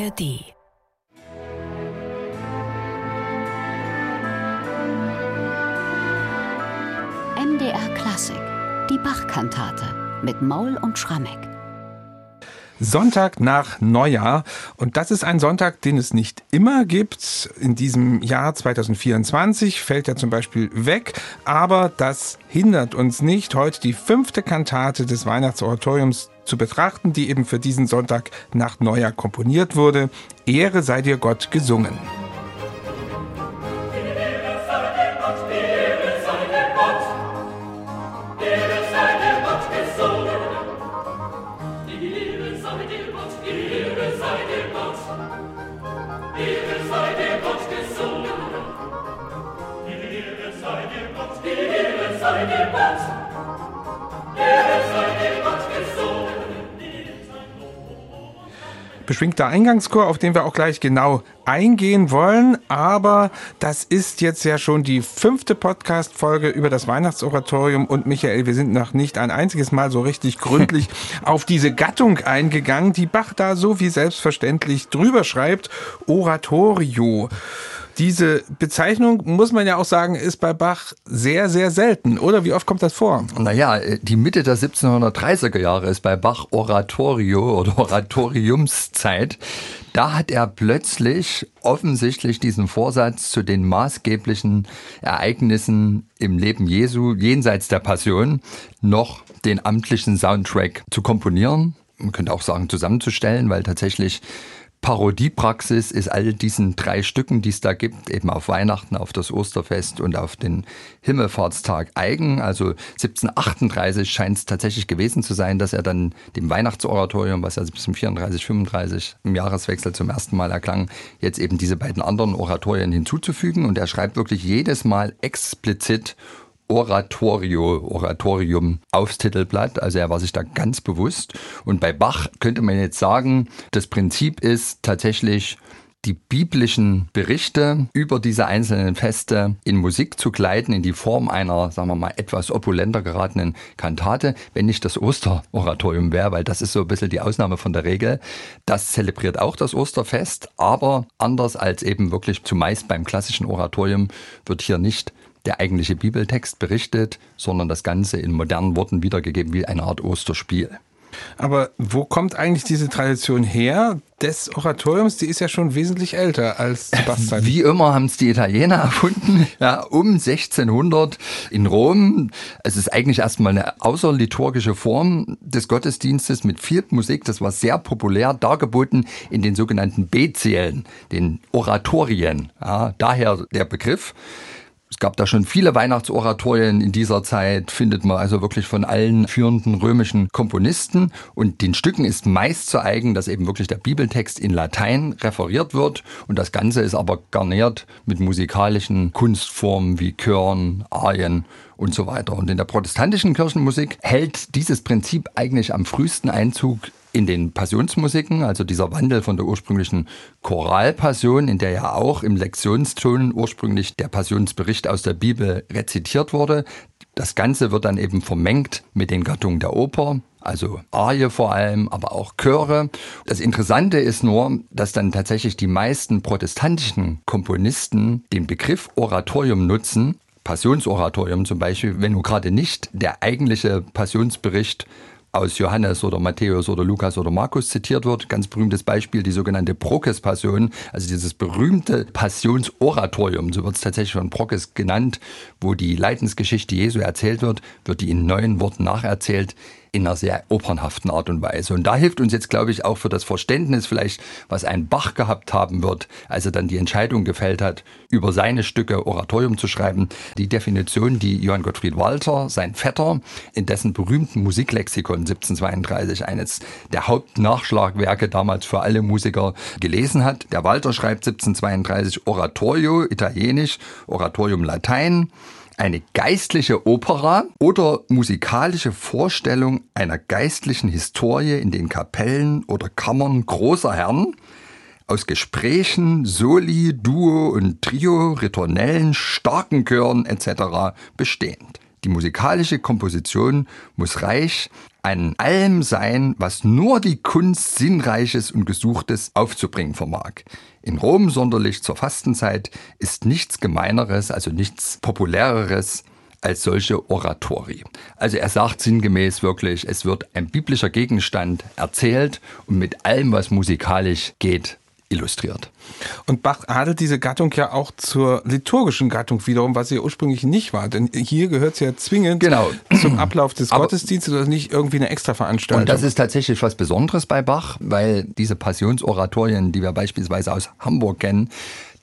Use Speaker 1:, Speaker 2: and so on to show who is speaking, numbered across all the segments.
Speaker 1: ARD.
Speaker 2: MDR Klassik, die Bachkantate mit Maul und Schrammeck.
Speaker 3: Sonntag nach Neujahr. Und das ist ein Sonntag, den es nicht immer gibt. In diesem Jahr 2024 fällt er zum Beispiel weg. Aber das hindert uns nicht, heute die fünfte Kantate des Weihnachtsoratoriums zu betrachten, die eben für diesen Sonntag nach Neujahr komponiert wurde. Ehre sei dir Gott gesungen. Beschwingter Eingangschor, auf den wir auch gleich genau eingehen wollen. Aber das ist jetzt ja schon die fünfte Podcast-Folge über das Weihnachtsoratorium. Und Michael, wir sind noch nicht ein einziges Mal so richtig gründlich auf diese Gattung eingegangen, die Bach da so wie selbstverständlich drüber schreibt. Oratorio. Diese Bezeichnung, muss man ja auch sagen, ist bei Bach sehr, sehr selten, oder? Wie oft kommt das vor?
Speaker 4: Naja, die Mitte der 1730er Jahre ist bei Bach Oratorio oder Oratoriumszeit. Da hat er plötzlich offensichtlich diesen Vorsatz zu den maßgeblichen Ereignissen im Leben Jesu jenseits der Passion noch den amtlichen Soundtrack zu komponieren. Man könnte auch sagen zusammenzustellen, weil tatsächlich Parodiepraxis ist all diesen drei Stücken, die es da gibt, eben auf Weihnachten, auf das Osterfest und auf den Himmelfahrtstag eigen. Also 1738 scheint es tatsächlich gewesen zu sein, dass er dann dem Weihnachtsoratorium, was ja 1734, 35 im Jahreswechsel zum ersten Mal erklang, jetzt eben diese beiden anderen Oratorien hinzuzufügen. Und er schreibt wirklich jedes Mal explizit Oratorio, Oratorium aufs Titelblatt. Also er war sich da ganz bewusst. Und bei Bach könnte man jetzt sagen, das Prinzip ist tatsächlich die biblischen Berichte über diese einzelnen Feste in Musik zu gleiten, in die Form einer, sagen wir mal, etwas opulenter geratenen Kantate, wenn nicht das Osteroratorium wäre, weil das ist so ein bisschen die Ausnahme von der Regel. Das zelebriert auch das Osterfest, aber anders als eben wirklich zumeist beim klassischen Oratorium wird hier nicht der eigentliche Bibeltext berichtet, sondern das Ganze in modernen Worten wiedergegeben wie eine Art Osterspiel.
Speaker 3: Aber wo kommt eigentlich diese Tradition her des Oratoriums? Die ist ja schon wesentlich älter als
Speaker 4: Sebastian. Wie immer haben es die Italiener erfunden, ja, um 1600 in Rom. Es ist eigentlich erstmal eine außerliturgische Form des Gottesdienstes mit viel Musik. Das war sehr populär dargeboten in den sogenannten Bezielen, den Oratorien. Ja, daher der Begriff. Es gab da schon viele Weihnachtsoratorien in dieser Zeit, findet man also wirklich von allen führenden römischen Komponisten. Und den Stücken ist meist zu eigen, dass eben wirklich der Bibeltext in Latein referiert wird. Und das Ganze ist aber garniert mit musikalischen Kunstformen wie Chören, Arien und so weiter. Und in der protestantischen Kirchenmusik hält dieses Prinzip eigentlich am frühesten Einzug in den Passionsmusiken, also dieser Wandel von der ursprünglichen Choralpassion, in der ja auch im Lektionston ursprünglich der Passionsbericht aus der Bibel rezitiert wurde. Das Ganze wird dann eben vermengt mit den Gattungen der Oper, also Arie vor allem, aber auch Chöre. Das Interessante ist nur, dass dann tatsächlich die meisten protestantischen Komponisten den Begriff Oratorium nutzen, Passionsoratorium zum Beispiel, wenn nur gerade nicht der eigentliche Passionsbericht aus Johannes oder Matthäus oder Lukas oder Markus zitiert wird. Ganz berühmtes Beispiel, die sogenannte Prokes-Passion, also dieses berühmte Passionsoratorium, so wird es tatsächlich von Prokes genannt, wo die Leidensgeschichte Jesu erzählt wird, wird die in neuen Worten nacherzählt in einer sehr opernhaften Art und Weise. Und da hilft uns jetzt, glaube ich, auch für das Verständnis vielleicht, was ein Bach gehabt haben wird, als er dann die Entscheidung gefällt hat, über seine Stücke Oratorium zu schreiben, die Definition, die Johann Gottfried Walter, sein Vetter, in dessen berühmten Musiklexikon 1732 eines der Hauptnachschlagwerke damals für alle Musiker gelesen hat. Der Walter schreibt 1732 Oratorio, italienisch, Oratorium Latein eine geistliche Opera oder musikalische Vorstellung einer geistlichen Historie in den Kapellen oder Kammern großer Herren aus Gesprächen, Soli, Duo und Trio, Ritornellen, starken Chören etc. bestehend. Die musikalische Komposition muss reich ein allem sein, was nur die Kunst Sinnreiches und Gesuchtes aufzubringen vermag. In Rom sonderlich zur Fastenzeit ist nichts Gemeineres, also nichts Populäreres als solche Oratori. Also er sagt sinngemäß wirklich, es wird ein biblischer Gegenstand erzählt und mit allem, was musikalisch geht, illustriert.
Speaker 3: Und Bach adelt diese Gattung ja auch zur liturgischen Gattung wiederum, was sie ja ursprünglich nicht war. Denn hier gehört sie ja zwingend
Speaker 4: genau.
Speaker 3: zum Ablauf des Aber Gottesdienstes oder nicht irgendwie eine Extraveranstaltung.
Speaker 4: Und das ist tatsächlich was Besonderes bei Bach, weil diese Passionsoratorien, die wir beispielsweise aus Hamburg kennen,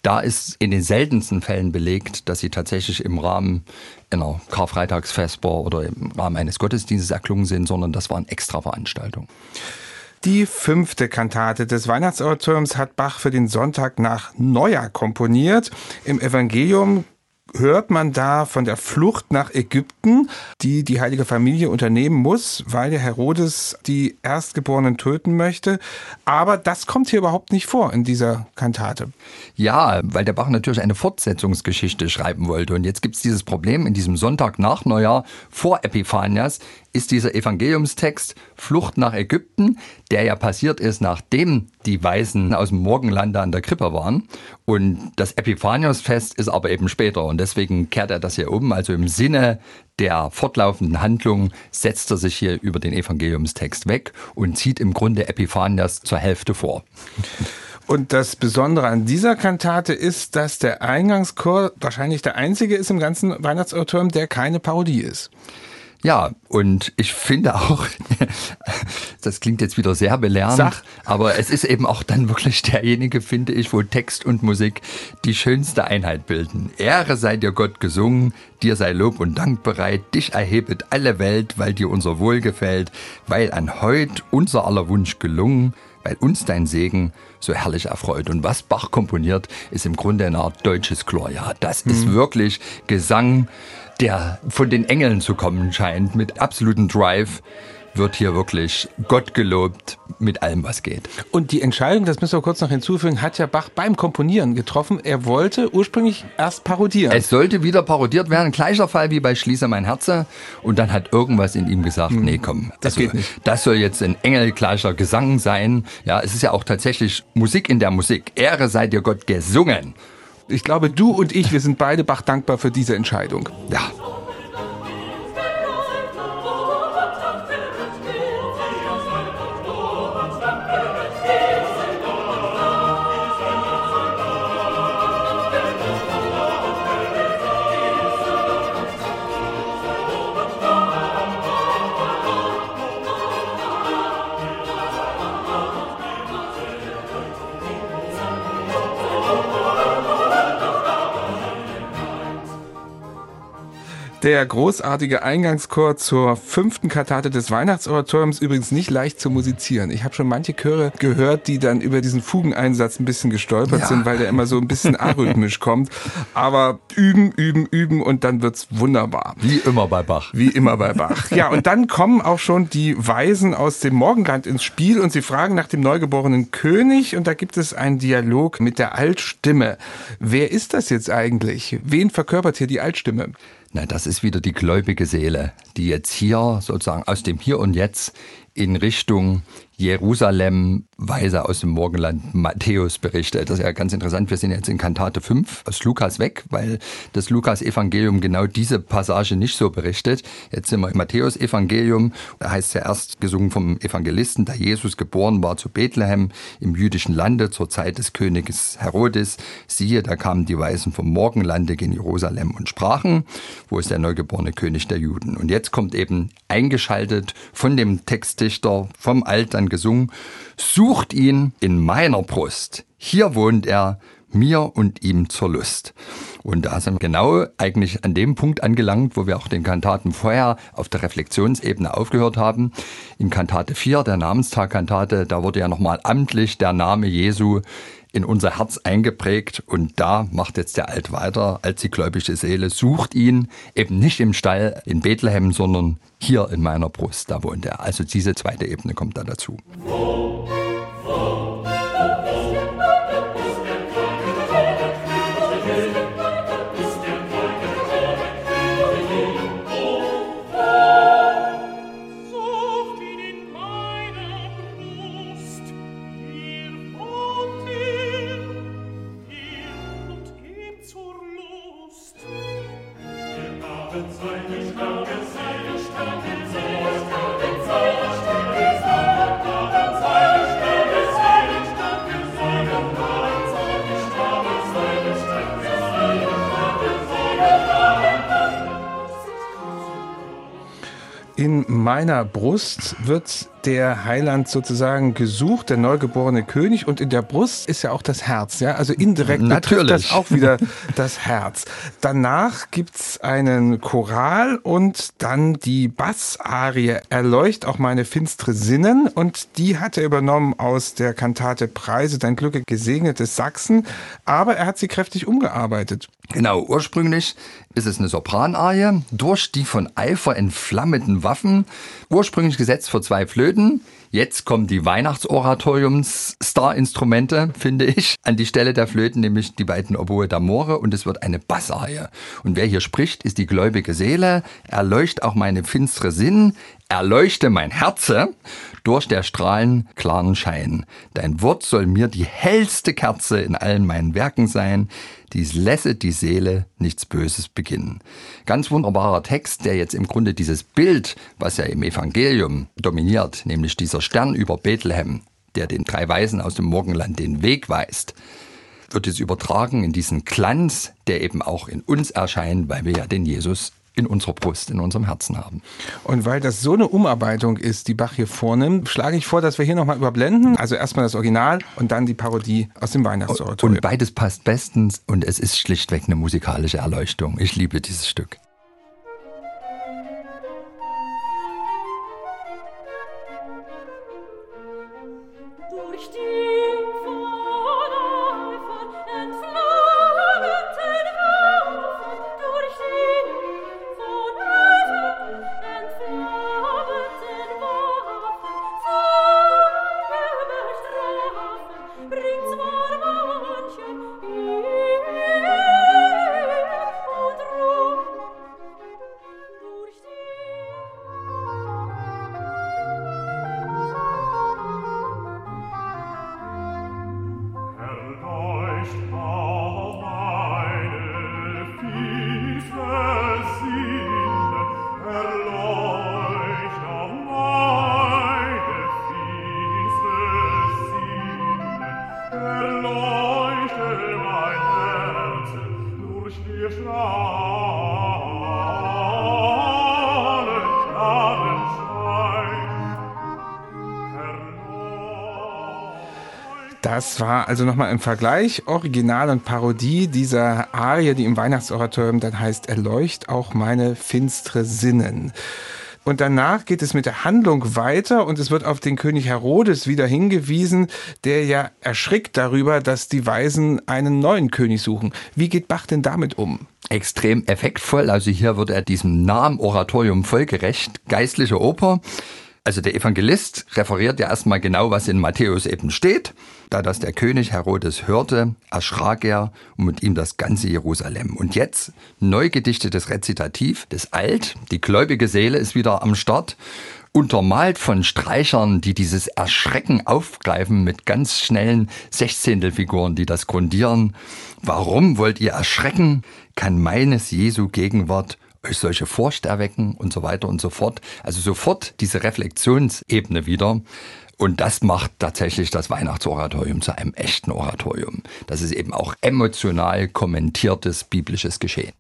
Speaker 4: da ist in den seltensten Fällen belegt, dass sie tatsächlich im Rahmen einer Karfreitagsfesper oder im Rahmen eines Gottesdienstes erklungen sind, sondern das waren Extraveranstaltungen.
Speaker 3: Die fünfte Kantate des Weihnachtsoratoriums hat Bach für den Sonntag nach Neujahr komponiert. Im Evangelium hört man da von der Flucht nach Ägypten, die die heilige Familie unternehmen muss, weil der Herodes die Erstgeborenen töten möchte. Aber das kommt hier überhaupt nicht vor in dieser Kantate.
Speaker 4: Ja, weil der Bach natürlich eine Fortsetzungsgeschichte schreiben wollte. Und jetzt gibt es dieses Problem in diesem Sonntag nach Neujahr vor Epiphanias ist dieser Evangeliumstext Flucht nach Ägypten, der ja passiert ist, nachdem die Weisen aus dem Morgenlande an der Krippe waren. Und das Epiphaniusfest ist aber eben später. Und deswegen kehrt er das hier um. Also im Sinne der fortlaufenden Handlung setzt er sich hier über den Evangeliumstext weg und zieht im Grunde Epiphanias zur Hälfte vor.
Speaker 3: Und das Besondere an dieser Kantate ist, dass der Eingangschor wahrscheinlich der einzige ist im ganzen Weihnachtsautorium, der keine Parodie ist.
Speaker 4: Ja, und ich finde auch, das klingt jetzt wieder sehr belehrend,
Speaker 3: Sach.
Speaker 4: aber es ist eben auch dann wirklich derjenige, finde ich, wo Text und Musik die schönste Einheit bilden. Ehre sei dir Gott gesungen, dir sei Lob und Dank bereit, dich erhebet alle Welt, weil dir unser Wohl gefällt, weil an heut unser aller Wunsch gelungen, weil uns dein Segen so herrlich erfreut. Und was Bach komponiert, ist im Grunde eine Art deutsches Gloria. Das mhm. ist wirklich Gesang, der von den Engeln zu kommen scheint, mit absolutem Drive wird hier wirklich Gott gelobt mit allem, was geht.
Speaker 3: Und die Entscheidung, das müssen wir kurz noch hinzufügen, hat ja Bach beim Komponieren getroffen. Er wollte ursprünglich erst parodieren.
Speaker 4: Es sollte wieder parodiert werden, gleicher Fall wie bei Schließe mein Herze. Und dann hat irgendwas in ihm gesagt, hm, nee, komm,
Speaker 3: das also, geht nicht.
Speaker 4: Das soll jetzt ein engelgleicher Gesang sein. Ja, es ist ja auch tatsächlich Musik in der Musik. Ehre sei dir Gott gesungen.
Speaker 3: Ich glaube, du und ich, wir sind beide Bach dankbar für diese Entscheidung.
Speaker 4: Ja.
Speaker 3: Der großartige Eingangschor zur fünften Kantate des Weihnachtsoratoriums übrigens nicht leicht zu musizieren. Ich habe schon manche Chöre gehört, die dann über diesen Fugeneinsatz ein bisschen gestolpert ja. sind, weil der immer so ein bisschen arrhythmisch kommt. Aber üben, üben, üben und dann wird's wunderbar.
Speaker 4: Wie immer bei Bach.
Speaker 3: Wie immer bei Bach. Ja, und dann kommen auch schon die Weisen aus dem Morgenland ins Spiel und sie fragen nach dem neugeborenen König und da gibt es einen Dialog mit der Altstimme. Wer ist das jetzt eigentlich? Wen verkörpert hier die Altstimme?
Speaker 4: Na, das ist wieder die gläubige Seele, die jetzt hier sozusagen aus dem Hier und Jetzt in Richtung Jerusalem, Weise aus dem Morgenland Matthäus berichtet. Das ist ja ganz interessant. Wir sind jetzt in Kantate 5 aus Lukas weg, weil das Lukas-Evangelium genau diese Passage nicht so berichtet. Jetzt sind wir im Matthäus-Evangelium. Da heißt es ja erst gesungen vom Evangelisten, da Jesus geboren war zu Bethlehem im jüdischen Lande zur Zeit des Königs Herodes. Siehe, da kamen die Weisen vom Morgenlande gen Jerusalem und sprachen, wo ist der neugeborene König der Juden. Und jetzt kommt eben eingeschaltet von dem Textdichter, vom Altern gesungen, sucht ihn in meiner Brust. Hier wohnt er, mir und ihm zur Lust. Und da sind wir genau eigentlich an dem Punkt angelangt, wo wir auch den Kantaten vorher auf der Reflexionsebene aufgehört haben. In Kantate 4, der Namenstag-Kantate, da wurde ja nochmal amtlich der Name Jesu in unser Herz eingeprägt und da macht jetzt der Alt weiter als die gläubige Seele, sucht ihn eben nicht im Stall in Bethlehem, sondern hier in meiner Brust, da wohnt er. Also diese zweite Ebene kommt da dazu.
Speaker 3: In meiner Brust wird der Heiland sozusagen gesucht, der neugeborene König. Und in der Brust ist ja auch das Herz. Ja? Also indirekt
Speaker 4: Natürlich.
Speaker 3: das auch wieder das Herz. Danach gibt's einen Choral und dann die Bassarie Erleucht auch meine finstere Sinnen. Und die hat er übernommen aus der Kantate Preise, dein Glücke gesegnetes Sachsen. Aber er hat sie kräftig umgearbeitet.
Speaker 4: Genau, ursprünglich ist es eine Sopranarie, durch die von Eifer entflammenden Waffen, ursprünglich gesetzt für zwei Flöten. Jetzt kommen die Weihnachtsoratoriums-Star-Instrumente, finde ich, an die Stelle der Flöten, nämlich die beiden Oboe d'Amore und es wird eine Bassarie. Und wer hier spricht, ist die gläubige Seele, erleucht auch meine finstere Sinn, erleuchte mein Herze durch der Strahlen klaren Schein. Dein Wort soll mir die hellste Kerze in allen meinen Werken sein, dies lässe die Seele nichts Böses beginnen. Ganz wunderbarer Text, der jetzt im Grunde dieses Bild, was ja im Evangelium dominiert, nämlich dieser Stern über Bethlehem, der den drei Weisen aus dem Morgenland den Weg weist, wird jetzt übertragen in diesen Glanz, der eben auch in uns erscheint, weil wir ja den Jesus in unserer Brust, in unserem Herzen haben.
Speaker 3: Und weil das so eine Umarbeitung ist, die Bach hier vornimmt, schlage ich vor, dass wir hier nochmal überblenden. Also erstmal das Original und dann die Parodie aus dem Weihnachtsoratorium.
Speaker 4: Und beides passt bestens und es ist schlichtweg eine musikalische Erleuchtung. Ich liebe dieses Stück.
Speaker 3: Das war also nochmal im Vergleich Original und Parodie dieser Arie, die im Weihnachtsoratorium dann heißt Erleucht auch meine finstere Sinnen. Und danach geht es mit der Handlung weiter und es wird auf den König Herodes wieder hingewiesen, der ja erschrickt darüber, dass die Weisen einen neuen König suchen. Wie geht Bach denn damit um?
Speaker 4: extrem effektvoll. Also hier wird er diesem Namen Oratorium folgerecht, geistliche Oper. Also der Evangelist referiert ja erstmal genau, was in Matthäus eben steht. Da das der König Herodes hörte, erschrak er und mit ihm das ganze Jerusalem. Und jetzt neu gedichtetes Rezitativ des Alt. Die gläubige Seele ist wieder am Start. Untermalt von Streichern, die dieses Erschrecken aufgreifen mit ganz schnellen Sechzehntelfiguren, die das grundieren. Warum wollt ihr erschrecken? Kann meines Jesu Gegenwart euch solche Furcht erwecken und so weiter und so fort. Also sofort diese Reflexionsebene wieder. Und das macht tatsächlich das Weihnachtsoratorium zu einem echten Oratorium. Das ist eben auch emotional kommentiertes biblisches Geschehen.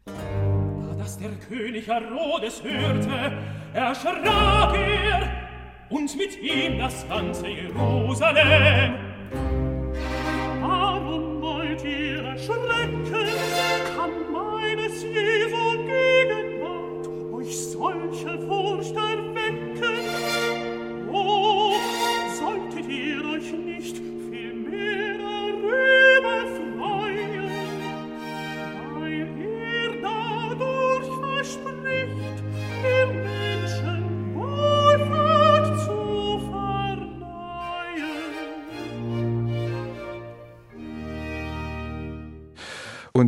Speaker 5: Dass der König Herodes hörte, erschrak er und mit ihm das ganze Jerusalem. Warum wollt ihr erschrecken?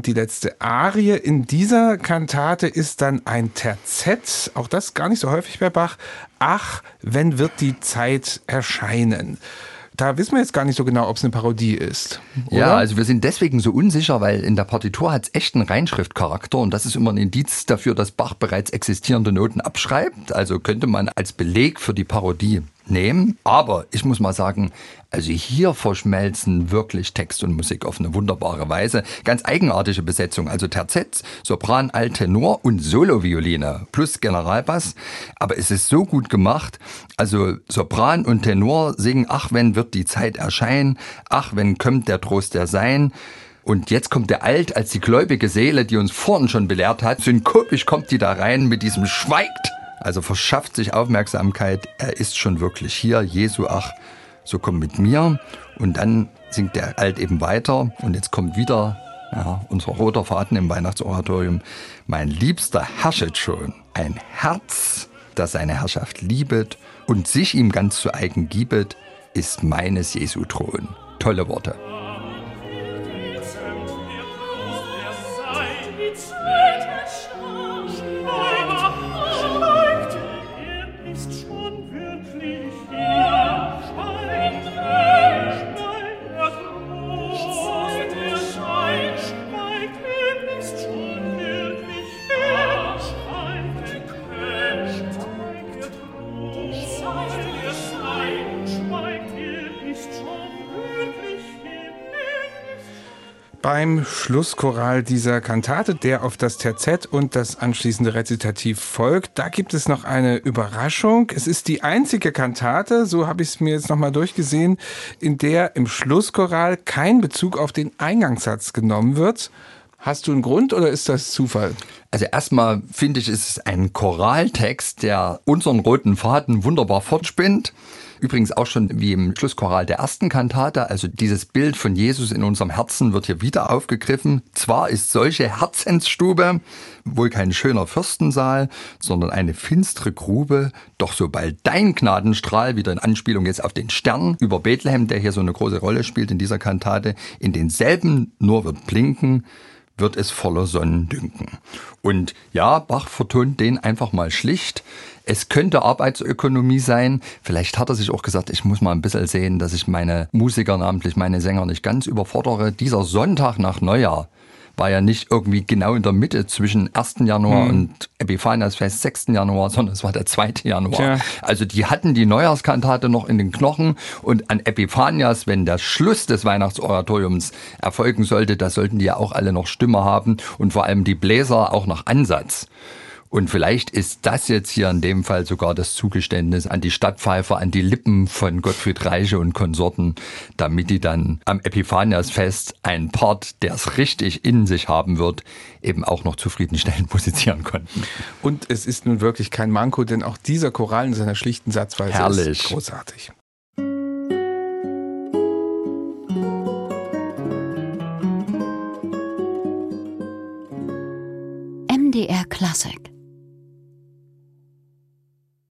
Speaker 3: Die letzte Arie in dieser Kantate ist dann ein Terzett, auch das gar nicht so häufig bei Bach. Ach, wenn wird die Zeit erscheinen. da wissen wir jetzt gar nicht so genau, ob es eine Parodie ist. Oder?
Speaker 4: Ja, also wir sind deswegen so unsicher, weil in der Partitur hat es echt einen Reinschriftcharakter und das ist immer ein Indiz dafür, dass Bach bereits existierende Noten abschreibt. Also könnte man als Beleg für die Parodie nehmen. Aber ich muss mal sagen, also hier verschmelzen wirklich Text und Musik auf eine wunderbare Weise. Ganz eigenartige Besetzung. Also Terzett, Sopran, Alttenor und Solovioline plus Generalbass. Aber es ist so gut gemacht. Also Sopran und Tenor singen, ach, wenn wird die Zeit erscheinen, ach, wenn kommt der Trost der Sein. Und jetzt kommt der Alt als die gläubige Seele, die uns vorhin schon belehrt hat. Synkopisch kommt die da rein mit diesem Schweigt. Also verschafft sich Aufmerksamkeit. Er ist schon wirklich hier. Jesu, ach, so komm mit mir. Und dann singt der Alt eben weiter. Und jetzt kommt wieder ja, unser roter Faden im Weihnachtsoratorium. Mein Liebster herrschet schon. Ein Herz, das seine Herrschaft liebet und sich ihm ganz zu eigen gibet, ist meines Jesu Thron. Tolle Worte.
Speaker 3: Beim Schlusschoral dieser Kantate, der auf das Terzett und das anschließende Rezitativ folgt, da gibt es noch eine Überraschung. Es ist die einzige Kantate, so habe ich es mir jetzt nochmal durchgesehen, in der im Schlusschoral kein Bezug auf den Eingangssatz genommen wird. Hast du einen Grund oder ist das Zufall?
Speaker 4: Also erstmal finde ich, ist es ein Choraltext, der unseren roten Faden wunderbar fortspinnt. Übrigens auch schon wie im Schlusschoral der ersten Kantate. Also dieses Bild von Jesus in unserem Herzen wird hier wieder aufgegriffen. Zwar ist solche Herzensstube wohl kein schöner Fürstensaal, sondern eine finstere Grube. Doch sobald dein Gnadenstrahl, wieder in Anspielung jetzt auf den Stern über Bethlehem, der hier so eine große Rolle spielt in dieser Kantate, in denselben nur wird blinken, wird es voller Sonnendünken. Und ja, Bach vertont den einfach mal schlicht. Es könnte Arbeitsökonomie sein. Vielleicht hat er sich auch gesagt, ich muss mal ein bisschen sehen, dass ich meine Musiker, namentlich meine Sänger, nicht ganz überfordere. Dieser Sonntag nach Neujahr war ja nicht irgendwie genau in der Mitte zwischen 1. Januar
Speaker 3: Hm.
Speaker 4: und Epiphaniasfest 6. Januar, sondern es war der 2. Januar.
Speaker 3: Tja.
Speaker 4: Also die hatten die Neujahrskantate noch in den Knochen und an Epiphanias, wenn der Schluss des Weihnachtsoratoriums erfolgen sollte, da sollten die ja auch alle noch Stimme haben und vor allem die Bläser auch noch Ansatz. Und vielleicht ist das jetzt hier in dem Fall sogar das Zugeständnis an die Stadtpfeifer, an die Lippen von Gottfried Reiche und Konsorten, damit die dann am Epiphaniasfest einen Part, der es richtig in sich haben wird, eben auch noch zufriedenstellend musizieren konnten.
Speaker 3: Und es ist nun wirklich kein Manko, denn auch dieser Choral in seiner schlichten Satzweise
Speaker 4: Herrlich.
Speaker 3: ist großartig.
Speaker 2: MDR Klassik